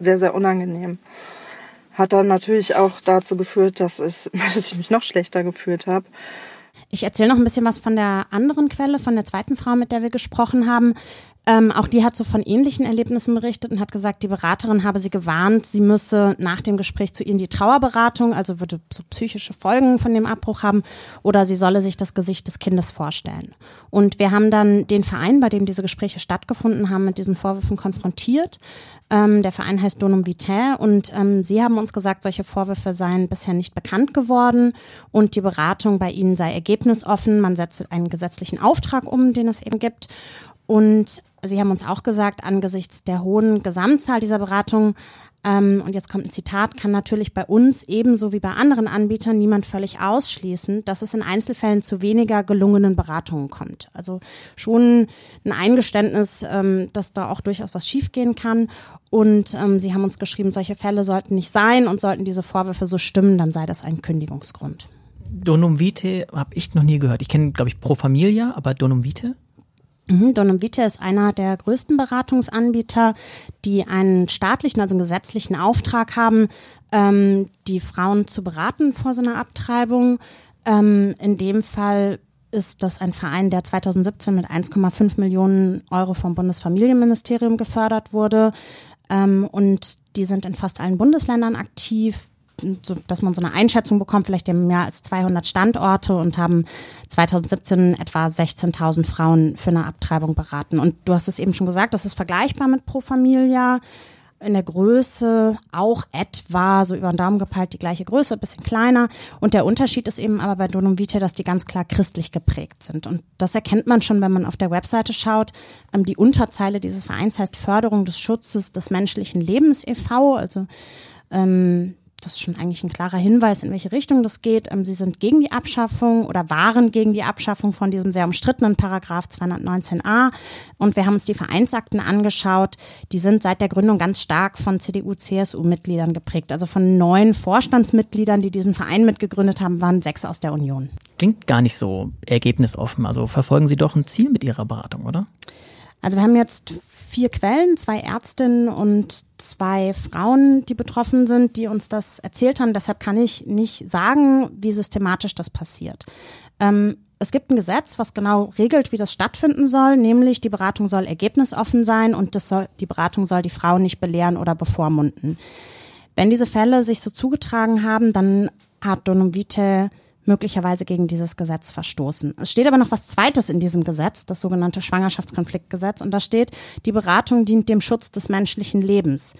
sehr, sehr unangenehm. Hat dann natürlich auch dazu geführt, dass, es, dass ich mich noch schlechter gefühlt habe. Ich erzähle noch ein bisschen was von der anderen Quelle, von der zweiten Frau, mit der wir gesprochen haben. Ähm, auch die hat so von ähnlichen Erlebnissen berichtet und hat gesagt, die Beraterin habe sie gewarnt, sie müsse nach dem Gespräch zu ihr die Trauerberatung, also würde so psychische Folgen von dem Abbruch haben, oder sie solle sich das Gesicht des Kindes vorstellen. Und wir haben dann den Verein, bei dem diese Gespräche stattgefunden haben, mit diesen Vorwürfen konfrontiert. Ähm, der Verein heißt Donum Vitae und ähm, sie haben uns gesagt, solche Vorwürfe seien bisher nicht bekannt geworden und die Beratung bei ihnen sei ergebnisoffen. Man setze einen gesetzlichen Auftrag um, den es eben gibt. Und Sie haben uns auch gesagt, angesichts der hohen Gesamtzahl dieser Beratungen, ähm, und jetzt kommt ein Zitat, kann natürlich bei uns ebenso wie bei anderen Anbietern niemand völlig ausschließen, dass es in Einzelfällen zu weniger gelungenen Beratungen kommt. Also schon ein Eingeständnis, ähm, dass da auch durchaus was schiefgehen kann. Und ähm, Sie haben uns geschrieben, solche Fälle sollten nicht sein und sollten diese Vorwürfe so stimmen, dann sei das ein Kündigungsgrund. Donum Vitae habe ich noch nie gehört. Ich kenne, glaube ich, Pro Familia, aber Donum Vitae? Mhm, Donum Vitae ist einer der größten Beratungsanbieter, die einen staatlichen, also einen gesetzlichen Auftrag haben, ähm, die Frauen zu beraten vor so einer Abtreibung. Ähm, in dem Fall ist das ein Verein, der 2017 mit 1,5 Millionen Euro vom Bundesfamilienministerium gefördert wurde. Ähm, und die sind in fast allen Bundesländern aktiv so, dass man so eine Einschätzung bekommt, vielleicht haben mehr als 200 Standorte und haben 2017 etwa 16.000 Frauen für eine Abtreibung beraten. Und du hast es eben schon gesagt, das ist vergleichbar mit Pro Familia. In der Größe auch etwa, so über den Daumen gepeilt, die gleiche Größe, ein bisschen kleiner. Und der Unterschied ist eben aber bei Donum Vitae, dass die ganz klar christlich geprägt sind. Und das erkennt man schon, wenn man auf der Webseite schaut. Ähm, die Unterzeile dieses Vereins heißt Förderung des Schutzes des menschlichen Lebens e.V., also ähm, das ist schon eigentlich ein klarer Hinweis, in welche Richtung das geht. Ähm, sie sind gegen die Abschaffung oder waren gegen die Abschaffung von diesem sehr umstrittenen Paragraph 219a. Und wir haben uns die Vereinsakten angeschaut. Die sind seit der Gründung ganz stark von CDU-CSU-Mitgliedern geprägt. Also von neun Vorstandsmitgliedern, die diesen Verein mitgegründet haben, waren sechs aus der Union. Klingt gar nicht so ergebnisoffen. Also verfolgen Sie doch ein Ziel mit Ihrer Beratung, oder? Also wir haben jetzt vier Quellen, zwei Ärztinnen und zwei Frauen, die betroffen sind, die uns das erzählt haben. Deshalb kann ich nicht sagen, wie systematisch das passiert. Ähm, es gibt ein Gesetz, was genau regelt, wie das stattfinden soll, nämlich die Beratung soll ergebnisoffen sein und soll, die Beratung soll die Frauen nicht belehren oder bevormunden. Wenn diese Fälle sich so zugetragen haben, dann hat Donum Vitae möglicherweise gegen dieses Gesetz verstoßen. Es steht aber noch was Zweites in diesem Gesetz, das sogenannte Schwangerschaftskonfliktgesetz, und da steht, die Beratung dient dem Schutz des menschlichen Lebens.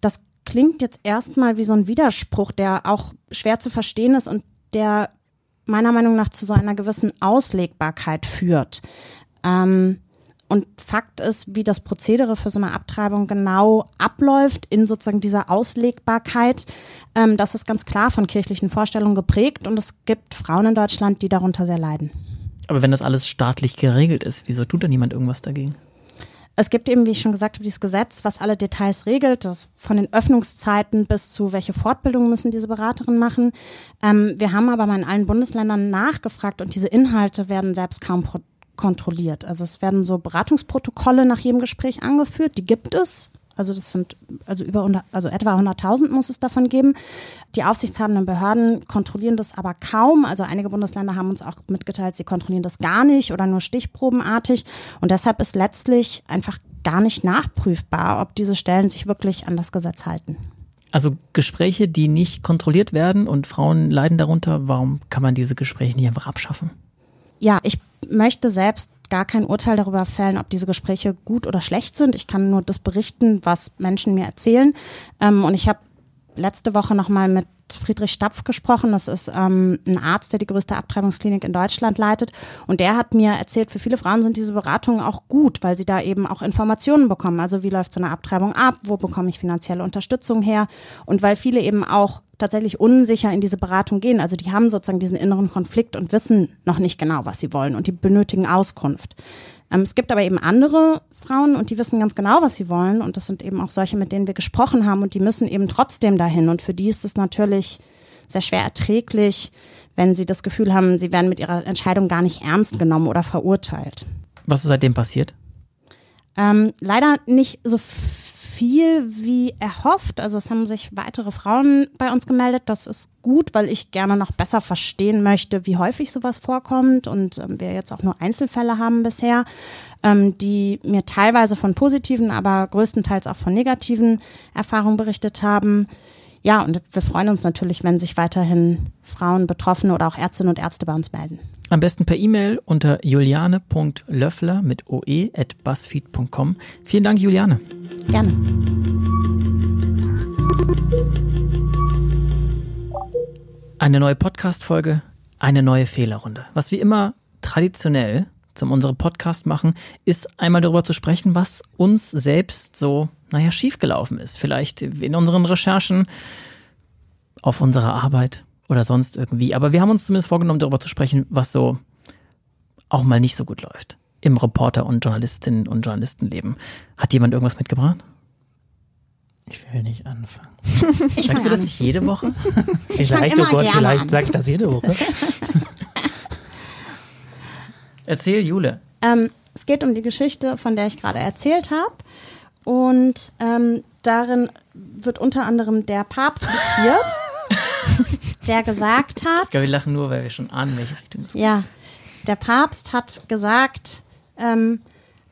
Das klingt jetzt erstmal wie so ein Widerspruch, der auch schwer zu verstehen ist und der meiner Meinung nach zu so einer gewissen Auslegbarkeit führt. Ähm, und Fakt ist, wie das Prozedere für so eine Abtreibung genau abläuft in sozusagen dieser Auslegbarkeit. Ähm, das ist ganz klar von kirchlichen Vorstellungen geprägt und es gibt Frauen in Deutschland, die darunter sehr leiden. Aber wenn das alles staatlich geregelt ist, wieso tut da niemand irgendwas dagegen? Es gibt eben, wie ich schon gesagt habe, dieses Gesetz, was alle Details regelt, das von den Öffnungszeiten bis zu welche Fortbildungen müssen diese Beraterinnen machen. Ähm, wir haben aber mal in allen Bundesländern nachgefragt und diese Inhalte werden selbst kaum kontrolliert. Also es werden so Beratungsprotokolle nach jedem Gespräch angeführt, die gibt es. Also das sind also über 100, also etwa 100.000 muss es davon geben. Die aufsichtshabenden Behörden kontrollieren das aber kaum. Also einige Bundesländer haben uns auch mitgeteilt, sie kontrollieren das gar nicht oder nur stichprobenartig. Und deshalb ist letztlich einfach gar nicht nachprüfbar, ob diese Stellen sich wirklich an das Gesetz halten. Also Gespräche, die nicht kontrolliert werden und Frauen leiden darunter, warum kann man diese Gespräche nicht einfach abschaffen? Ja, ich möchte selbst gar kein Urteil darüber fällen, ob diese Gespräche gut oder schlecht sind. Ich kann nur das berichten, was Menschen mir erzählen. Ähm, und ich habe letzte Woche nochmal mit Friedrich Stapf gesprochen. Das ist ähm, ein Arzt, der die größte Abtreibungsklinik in Deutschland leitet. Und der hat mir erzählt, für viele Frauen sind diese Beratungen auch gut, weil sie da eben auch Informationen bekommen. Also wie läuft so eine Abtreibung ab? Wo bekomme ich finanzielle Unterstützung her? Und weil viele eben auch tatsächlich unsicher in diese Beratung gehen. Also die haben sozusagen diesen inneren Konflikt und wissen noch nicht genau, was sie wollen und die benötigen Auskunft. Ähm, es gibt aber eben andere Frauen und die wissen ganz genau, was sie wollen. Und das sind eben auch solche, mit denen wir gesprochen haben und die müssen eben trotzdem dahin. Und für die ist es natürlich sehr schwer erträglich, wenn sie das Gefühl haben, sie werden mit ihrer Entscheidung gar nicht ernst genommen oder verurteilt. Was ist seitdem passiert? Ähm, leider nicht so viel wie erhofft. Also es haben sich weitere Frauen bei uns gemeldet. Das ist gut, weil ich gerne noch besser verstehen möchte, wie häufig sowas vorkommt und ähm, wir jetzt auch nur Einzelfälle haben bisher, ähm, die mir teilweise von positiven, aber größtenteils auch von negativen Erfahrungen berichtet haben. Ja, und wir freuen uns natürlich, wenn sich weiterhin Frauen, Betroffene oder auch Ärztinnen und Ärzte bei uns melden. Am besten per E-Mail unter juliane.löffler mit oe at buzzfeed.com. Vielen Dank, Juliane. Gerne. Eine neue Podcast-Folge, eine neue Fehlerrunde. Was wir immer traditionell zum unserem Podcast machen, ist einmal darüber zu sprechen, was uns selbst so, naja, schiefgelaufen ist. Vielleicht in unseren Recherchen, auf unserer Arbeit oder sonst irgendwie. Aber wir haben uns zumindest vorgenommen, darüber zu sprechen, was so auch mal nicht so gut läuft im Reporter- und Journalistinnen- und Journalistenleben. Hat jemand irgendwas mitgebracht? Ich will nicht anfangen. Ich Sagst du das an. nicht jede Woche? Vielleicht, oh Gott, vielleicht sage ich das jede Woche. Erzähl, Jule. Ähm, es geht um die Geschichte, von der ich gerade erzählt habe. Und ähm, darin wird unter anderem der Papst zitiert, der gesagt hat, Ich glaube, wir lachen nur, weil wir schon ahnen, welche Richtung es geht. ja, der Papst hat gesagt, ähm,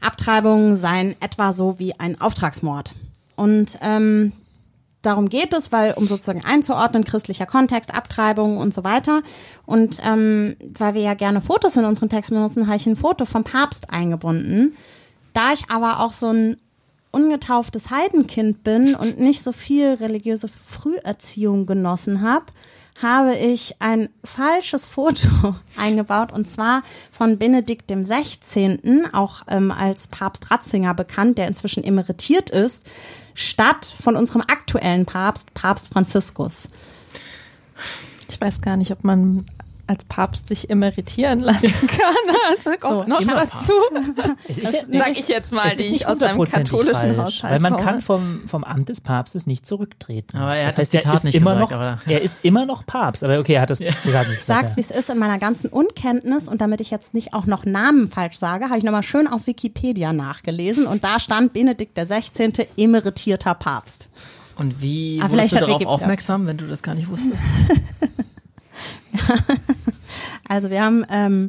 Abtreibungen seien etwa so wie ein Auftragsmord. Und ähm, darum geht es, weil um sozusagen einzuordnen, christlicher Kontext, Abtreibung und so weiter. Und ähm, weil wir ja gerne Fotos in unseren Texten benutzen, habe ich ein Foto vom Papst eingebunden. Da ich aber auch so ein ungetauftes Heidenkind bin und nicht so viel religiöse Früherziehung genossen habe, habe ich ein falsches Foto eingebaut und zwar von Benedikt dem 16., auch ähm, als Papst Ratzinger bekannt, der inzwischen emeritiert ist, statt von unserem aktuellen Papst, Papst Franziskus. Ich weiß gar nicht, ob man als Papst sich emeritieren lassen kann. Also kommt So, noch immer dazu. Es Das ja- sag ich jetzt mal, ist die ich aus einem katholischen falsch, Haushalt Weil man komme. kann vom, vom Amt des Papstes nicht zurücktreten. Aber er hat das das heißt, Zitat er ist nicht immer gesagt, noch, aber- er ist immer noch Papst. Aber okay, er hat das Zitat nicht Ich gesagt. sag's, ja. wie es ist, in meiner ganzen Unkenntnis und damit ich jetzt nicht auch noch Namen falsch sage, habe ich nochmal schön auf Wikipedia nachgelesen und da stand Benedikt der 16. emeritierter Papst. Und wie Ah, wurdest du darauf Wikipedia- aufmerksam, wenn du das gar nicht wusstest? Also wir haben, ähm,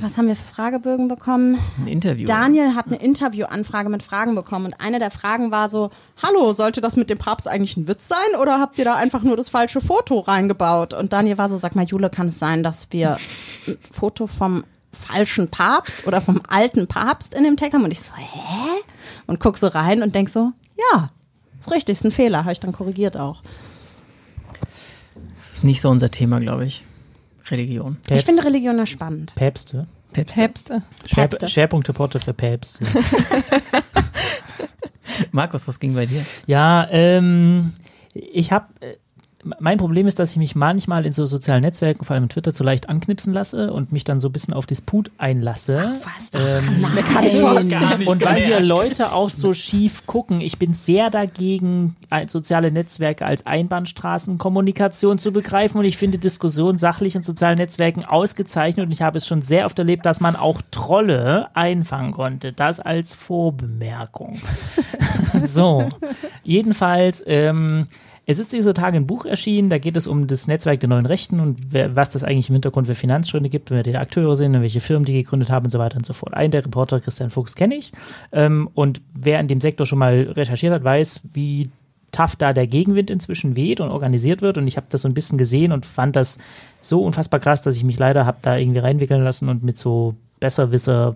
was haben wir für Fragebögen bekommen? Ein Interview. Daniel hat eine Interviewanfrage mit Fragen bekommen und eine der Fragen war so, hallo, sollte das mit dem Papst eigentlich ein Witz sein oder habt ihr da einfach nur das falsche Foto reingebaut? Und Daniel war so, sag mal, Jule, kann es sein, dass wir ein Foto vom falschen Papst oder vom alten Papst in dem Text haben? Und ich so, hä? Und guck so rein und denk so, ja, ist richtig, ist ein Fehler, habe ich dann korrigiert auch. Das ist nicht so unser Thema, glaube ich. Religion. Ich finde Religion ja spannend. Päpste. Päpste. Päpste. Päpste. Schwerpunktreporter für Päpste. Markus, was ging bei dir? Ja, ähm, ich habe. Mein Problem ist, dass ich mich manchmal in so sozialen Netzwerken, vor allem in Twitter, zu leicht anknipsen lasse und mich dann so ein bisschen auf Disput einlasse. Was? Ähm, Nein. Gar nicht und weil hier. Leute auch so schief gucken, ich bin sehr dagegen, soziale Netzwerke als Einbahnstraßenkommunikation zu begreifen und ich finde Diskussion sachlich in sozialen Netzwerken ausgezeichnet und ich habe es schon sehr oft erlebt, dass man auch Trolle einfangen konnte. Das als Vorbemerkung. so, jedenfalls, ähm, es ist dieser Tage ein Buch erschienen, da geht es um das Netzwerk der neuen Rechten und wer, was das eigentlich im Hintergrund für Finanzströme gibt, wer die Akteure sind und welche Firmen die gegründet haben und so weiter und so fort. Einen der Reporter, Christian Fuchs, kenne ich. Ähm, und wer in dem Sektor schon mal recherchiert hat, weiß, wie tough da der Gegenwind inzwischen weht und organisiert wird. Und ich habe das so ein bisschen gesehen und fand das so unfassbar krass, dass ich mich leider habe da irgendwie reinwickeln lassen und mit so Besserwisser,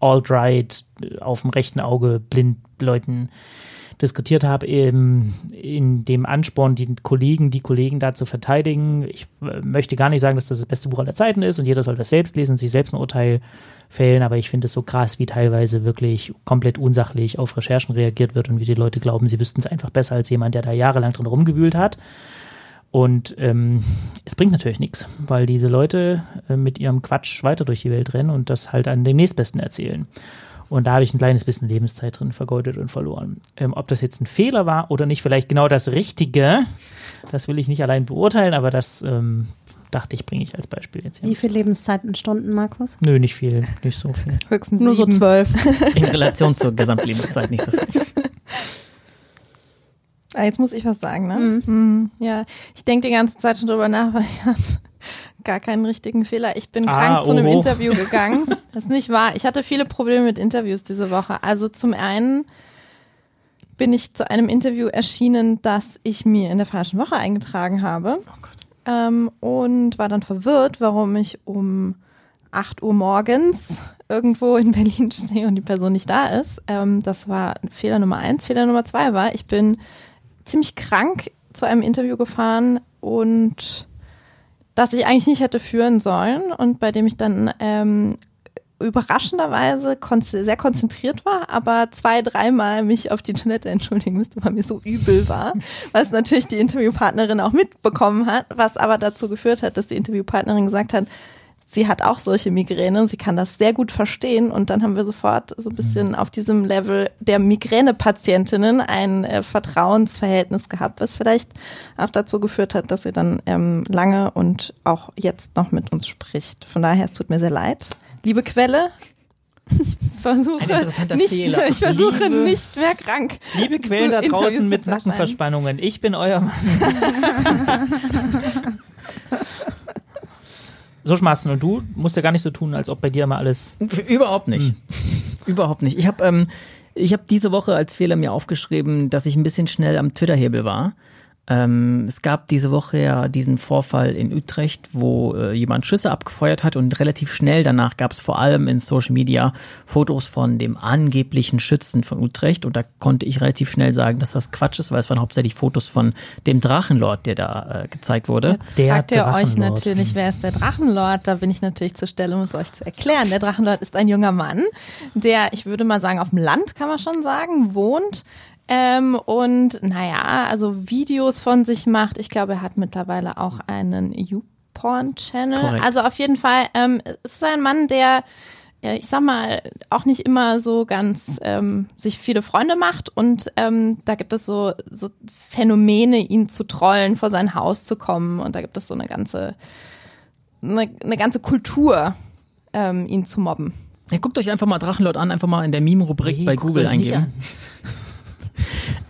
Alt-Right, auf dem rechten Auge, blind Leuten diskutiert habe, eben in dem Ansporn, die Kollegen, die Kollegen da zu verteidigen. Ich äh, möchte gar nicht sagen, dass das das beste Buch aller Zeiten ist und jeder soll das selbst lesen, sich selbst ein Urteil fällen, aber ich finde es so krass, wie teilweise wirklich komplett unsachlich auf Recherchen reagiert wird und wie die Leute glauben, sie wüssten es einfach besser als jemand, der da jahrelang drin rumgewühlt hat. Und ähm, es bringt natürlich nichts, weil diese Leute äh, mit ihrem Quatsch weiter durch die Welt rennen und das halt an dem nächstbesten erzählen. Und da habe ich ein kleines bisschen Lebenszeit drin vergeudet und verloren. Ähm, ob das jetzt ein Fehler war oder nicht, vielleicht genau das Richtige, das will ich nicht allein beurteilen, aber das ähm, dachte ich, bringe ich als Beispiel jetzt hier. Wie viel Lebenszeit in Stunden, Markus? Nö, nicht viel, nicht so viel. Höchstens Nur so sieben. zwölf. In Relation zur Gesamtlebenszeit nicht so viel. Ah, jetzt muss ich was sagen, ne? Mhm. Ja, ich denke die ganze Zeit schon drüber nach, weil ich habe gar keinen richtigen Fehler. Ich bin Ah, krank zu einem. Interview gegangen. Das ist nicht wahr. Ich hatte viele Probleme mit Interviews diese Woche. Also zum einen bin ich zu einem Interview erschienen, das ich mir in der falschen Woche eingetragen habe. Ähm, und war dann verwirrt, warum ich um 8 Uhr morgens irgendwo in Berlin stehe und die Person nicht da ist. Ähm, das war Fehler Nummer eins. Fehler Nummer zwei war, ich bin ziemlich krank zu einem Interview gefahren und das ich eigentlich nicht hätte führen sollen und bei dem ich dann ähm, überraschenderweise kon sehr konzentriert war, aber zwei, dreimal mich auf die Toilette entschuldigen müsste, weil mir so übel war, was natürlich die Interviewpartnerin auch mitbekommen hat, was aber dazu geführt hat, dass die Interviewpartnerin gesagt hat, sie hat auch solche Migräne, sie kann das sehr gut verstehen und dann haben wir sofort so ein bisschen auf diesem Level der Migränepatientinnen ein äh, Vertrauensverhältnis gehabt, was vielleicht auch dazu geführt hat, dass sie dann ähm, lange und auch jetzt noch mit uns spricht. Von daher, es tut mir sehr leid. Liebe Quelle, ich versuche nicht, Fehler. ich versuche Liebe- nicht mehr krank. Liebe Quellen da draußen mit. Nackenverspannungen, ich bin euer Mann. so schmaßen und du musst ja gar nicht so tun, als ob bei dir immer alles. Überhaupt nicht. Überhaupt nicht. Ich habe ähm, ich hab diese Woche als Fehler mir aufgeschrieben, dass ich ein bisschen schnell am Twitter-Hebel war. Ähm, es gab diese Woche ja diesen Vorfall in Utrecht, wo äh, jemand Schüsse abgefeuert hat und relativ schnell danach gab es vor allem in Social Media Fotos von dem angeblichen Schützen von Utrecht und da konnte ich relativ schnell sagen, dass das Quatsch ist, weil es waren hauptsächlich Fotos von dem Drachenlord, der da äh, gezeigt wurde. Jetzt Der fragt ihr euch natürlich, wer ist der Drachenlord? Da bin ich natürlich zur Stelle, um es euch zu erklären. Der Drachenlord ist ein junger Mann, der, ich würde mal sagen, auf dem Land, kann man schon sagen, wohnt. Ähm, und naja, also Videos von sich macht. Ich glaube, er hat mittlerweile auch einen YouPorn-Channel. Also auf jeden Fall, ähm, es ist ein Mann, der ja, ich sag mal, auch nicht immer so ganz ähm, sich viele Freunde macht und ähm, da gibt es so, so Phänomene, ihn zu trollen, vor sein Haus zu kommen und da gibt es so eine ganze, eine, eine ganze Kultur, ähm, ihn zu mobben. Ja, guckt euch einfach mal Drachenlord an, einfach mal in der Meme-Rubrik Nee, bei Google eingeben.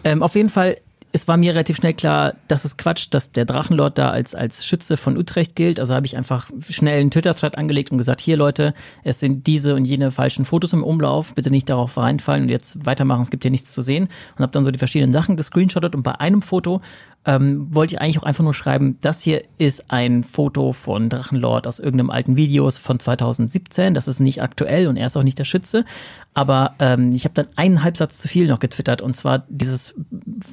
Ähm, auf jeden Fall, es war mir relativ schnell klar, dass es Quatsch, dass der Drachenlord da als, als Schütze von Utrecht gilt. Also habe ich einfach schnell einen Twitter-Thread angelegt und gesagt, hier Leute, es sind diese und jene falschen Fotos im Umlauf, bitte nicht darauf reinfallen und jetzt weitermachen, es gibt hier nichts zu sehen. Und habe dann so die verschiedenen Sachen gescreenshottet und bei einem Foto ähm, wollte ich eigentlich auch einfach nur schreiben, das hier ist ein Foto von Drachenlord aus irgendeinem alten Videos von 2017. Das ist nicht aktuell und er ist auch nicht der Schütze. Aber ähm, ich habe dann einen Halbsatz zu viel noch getwittert und zwar dieses,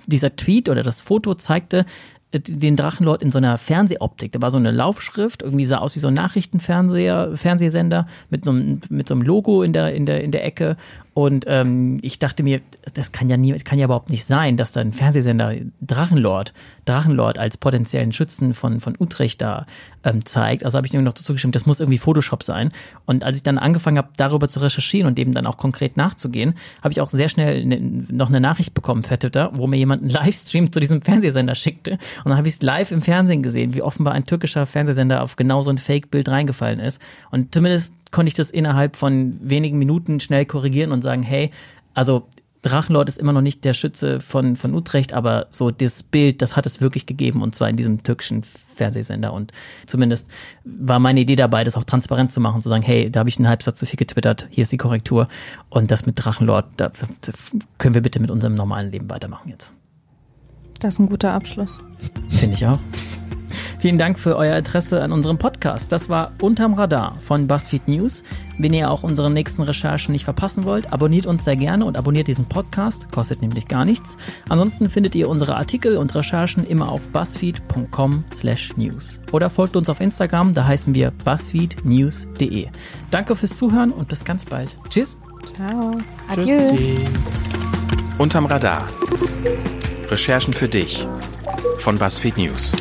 dieser Tweet oder das Foto zeigte äh, den Drachenlord in so einer Fernsehoptik. Da war so eine Laufschrift, irgendwie sah aus wie so ein Nachrichtenfernseher, Fernsehsender mit so einem, mit so einem Logo in der, in der, in der Ecke. Und ähm, ich dachte mir, das kann ja nie, kann ja überhaupt nicht sein, dass da ein Fernsehsender Drachenlord, Drachenlord als potenziellen Schützen von, von Utrecht da ähm, zeigt. Also habe ich mir noch dazu gestimmt, das muss irgendwie Photoshop sein. Und als ich dann angefangen habe, darüber zu recherchieren und dem dann auch konkret nachzugehen, habe ich auch sehr schnell ne, noch eine Nachricht bekommen per Twitter, wo mir jemand einen Livestream zu diesem Fernsehsender schickte. Und dann habe ich es live im Fernsehen gesehen, wie offenbar ein türkischer Fernsehsender auf genau so ein Fake-Bild reingefallen ist. Und zumindest konnte ich das innerhalb von wenigen Minuten schnell korrigieren und sagen, hey, also Drachenlord ist immer noch nicht der Schütze von, von Utrecht, aber so das Bild, das hat es wirklich gegeben und zwar in diesem türkischen Fernsehsender und zumindest war meine Idee dabei, das auch transparent zu machen, zu sagen, hey, da habe ich einen Halbsatz zu viel getwittert, hier ist die Korrektur und das mit Drachenlord, da da können wir bitte mit unserem normalen Leben weitermachen jetzt. Das ist ein guter Abschluss. Finde ich auch. Vielen Dank für euer Interesse an unserem Podcast. Das war Unterm Radar von BuzzFeed News. Wenn ihr auch unsere nächsten Recherchen nicht verpassen wollt, abonniert uns sehr gerne und abonniert diesen Podcast, kostet nämlich gar nichts. Ansonsten findet ihr unsere Artikel und Recherchen immer auf buzzfeed.com/news oder folgt uns auf Instagram, da heißen wir buzzfeednews.de. Danke fürs Zuhören und bis ganz bald. Tschüss. Ciao. Adieu. Unterm Radar. Recherchen für dich von BuzzFeed News.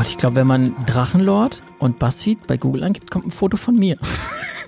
Gott, ich glaube, wenn man Drachenlord und Buzzfeed bei Google angibt, kommt ein Foto von mir.